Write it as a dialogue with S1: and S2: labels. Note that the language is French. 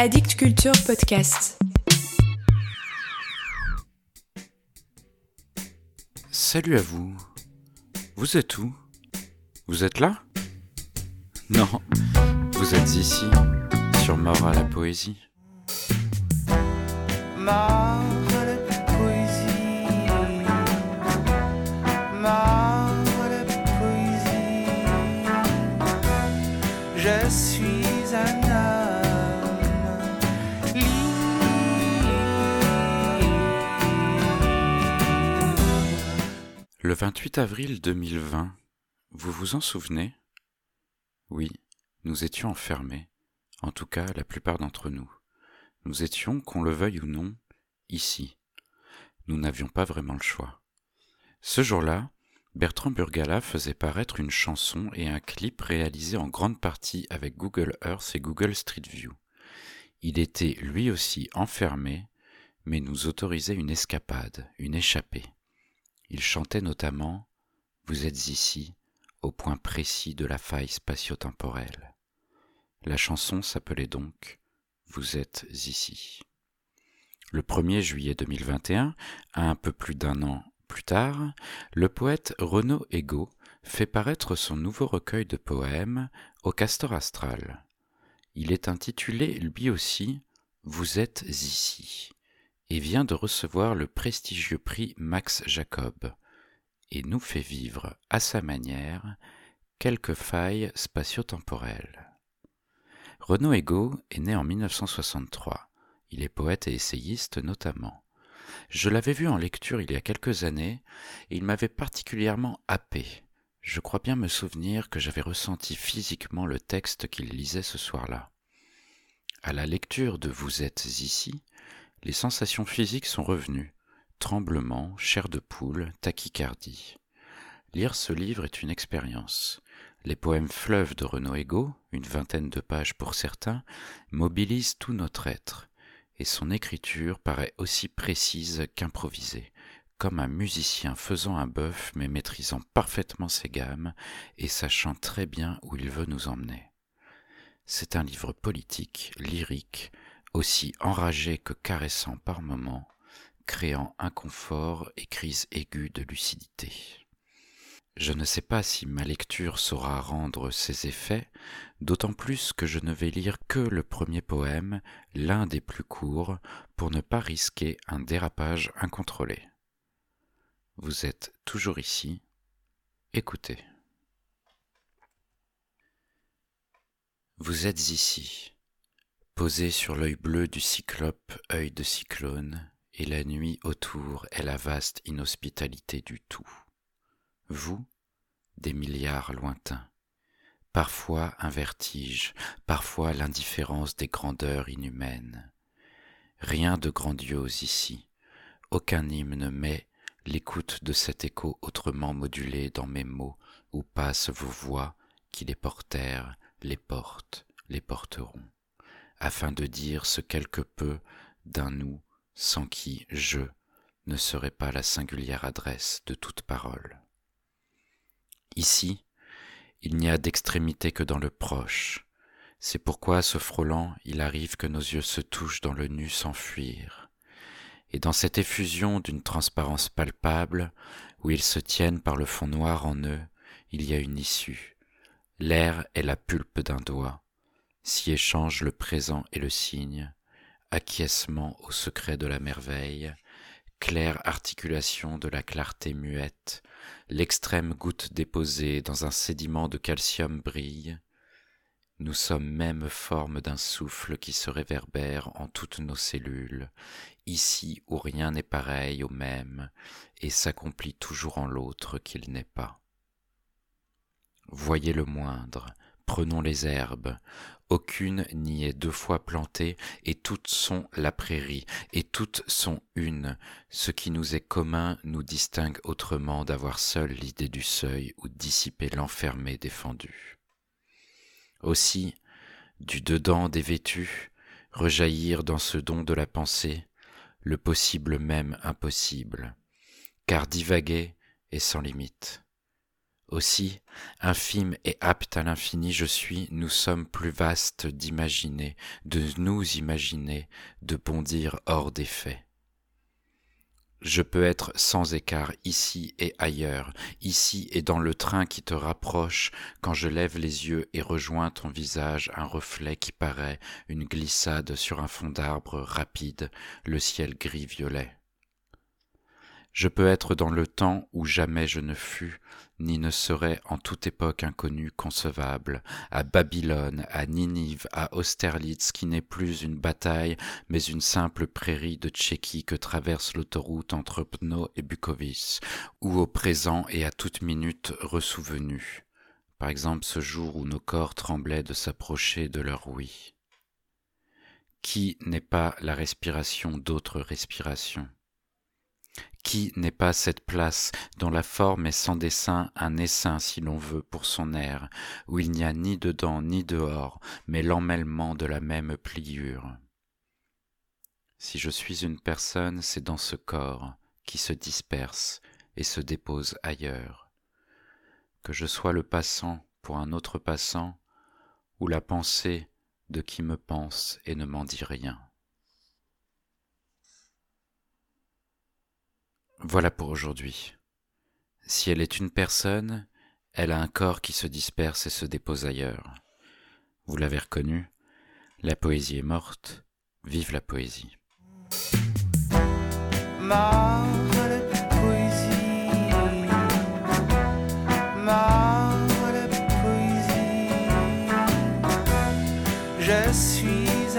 S1: Addict Culture Podcast.
S2: Salut à vous. Vous êtes où? Vous êtes là? Non, vous êtes ici, sur Mort à la poésie.
S3: Mort à la poésie. Mort à la poésie. Je suis un
S2: Le 28 avril 2020, vous vous en souvenez? Oui, nous étions enfermés, en tout cas la plupart d'entre nous. Nous étions, qu'on le veuille ou non, ici. Nous n'avions pas vraiment le choix. Ce jour-là, Bertrand Burgala faisait paraître une chanson et un clip réalisés en grande partie avec Google Earth et Google Street View. Il était lui aussi enfermé, mais nous autorisait une escapade, une échappée. Il chantait notamment Vous êtes ici, au point précis de la faille spatio-temporelle. La chanson s'appelait donc Vous êtes ici. Le 1er juillet 2021, un peu plus d'un an plus tard, le poète Renaud Ego fait paraître son nouveau recueil de poèmes au Castor Astral. Il est intitulé lui aussi Vous êtes ici et vient de recevoir le prestigieux prix Max Jacob et nous fait vivre à sa manière quelques failles spatio-temporelles. Renaud Ego est né en 1963. Il est poète et essayiste notamment. Je l'avais vu en lecture il y a quelques années et il m'avait particulièrement happé. Je crois bien me souvenir que j'avais ressenti physiquement le texte qu'il lisait ce soir-là. À la lecture de Vous êtes ici, les sensations physiques sont revenues tremblements, chair de poule, tachycardie. Lire ce livre est une expérience. Les poèmes fleuves de Renaud Ego, une vingtaine de pages pour certains, mobilisent tout notre être, et son écriture paraît aussi précise qu'improvisée, comme un musicien faisant un bœuf mais maîtrisant parfaitement ses gammes et sachant très bien où il veut nous emmener. C'est un livre politique, lyrique, aussi enragé que caressant par moments, créant inconfort et crise aiguë de lucidité. Je ne sais pas si ma lecture saura rendre ses effets, d'autant plus que je ne vais lire que le premier poème, l'un des plus courts, pour ne pas risquer un dérapage incontrôlé. Vous êtes toujours ici, écoutez. Vous êtes ici, posé sur l'œil bleu du cyclope, œil de cyclone, et la nuit autour est la vaste inhospitalité du tout. Vous, des milliards lointains, parfois un vertige, parfois l'indifférence des grandeurs inhumaines. Rien de grandiose ici, aucun hymne, mais l'écoute de cet écho autrement modulé dans mes mots où passent vos voix qui les portèrent, les portent, les porteront, afin de dire ce quelque peu d'un nous sans qui je ne serais pas la singulière adresse de toute parole. Ici, il n'y a d'extrémité que dans le proche. C'est pourquoi, se frôlant, il arrive que nos yeux se touchent dans le nu sans fuir. Et dans cette effusion d'une transparence palpable, où ils se tiennent par le fond noir en eux, il y a une issue. L'air est la pulpe d'un doigt. S'y échangent le présent et le signe, acquiescement au secret de la merveille, claire articulation de la clarté muette, l'extrême goutte déposée dans un sédiment de calcium brille, nous sommes même forme d'un souffle qui se réverbère en toutes nos cellules, ici où rien n'est pareil au même et s'accomplit toujours en l'autre qu'il n'est pas. Voyez le moindre, prenons les herbes, aucune n'y est deux fois plantée, et toutes sont la prairie, et toutes sont une. Ce qui nous est commun nous distingue autrement d'avoir seul l'idée du seuil ou dissiper l'enfermé défendu. Aussi, du dedans des vêtus, rejaillir dans ce don de la pensée, le possible même impossible, car divaguer est sans limite. Aussi, infime et apte à l'infini je suis, nous sommes plus vastes d'imaginer, de nous imaginer, de bondir hors des faits. Je peux être sans écart ici et ailleurs, ici et dans le train qui te rapproche, quand je lève les yeux et rejoins ton visage, un reflet qui paraît, une glissade sur un fond d'arbre rapide, le ciel gris-violet. Je peux être dans le temps où jamais je ne fus, ni ne serait en toute époque inconnue concevable, à Babylone, à Ninive, à Austerlitz, qui n'est plus une bataille, mais une simple prairie de Tchéquie que traverse l'autoroute entre Pno et Bukovice, ou au présent et à toute minute ressouvenu. Par exemple ce jour où nos corps tremblaient de s'approcher de leur oui. Qui n'est pas la respiration d'autres respirations? Qui n'est pas cette place dont la forme est sans dessin un essaim si l'on veut pour son air, où il n'y a ni dedans ni dehors, mais l'emmêlement de la même pliure. Si je suis une personne, c'est dans ce corps qui se disperse et se dépose ailleurs. Que je sois le passant pour un autre passant, ou la pensée de qui me pense et ne m'en dit rien. Voilà pour aujourd'hui. Si elle est une personne, elle a un corps qui se disperse et se dépose ailleurs. Vous l'avez reconnu, la poésie est morte, vive la
S3: poésie. Je suis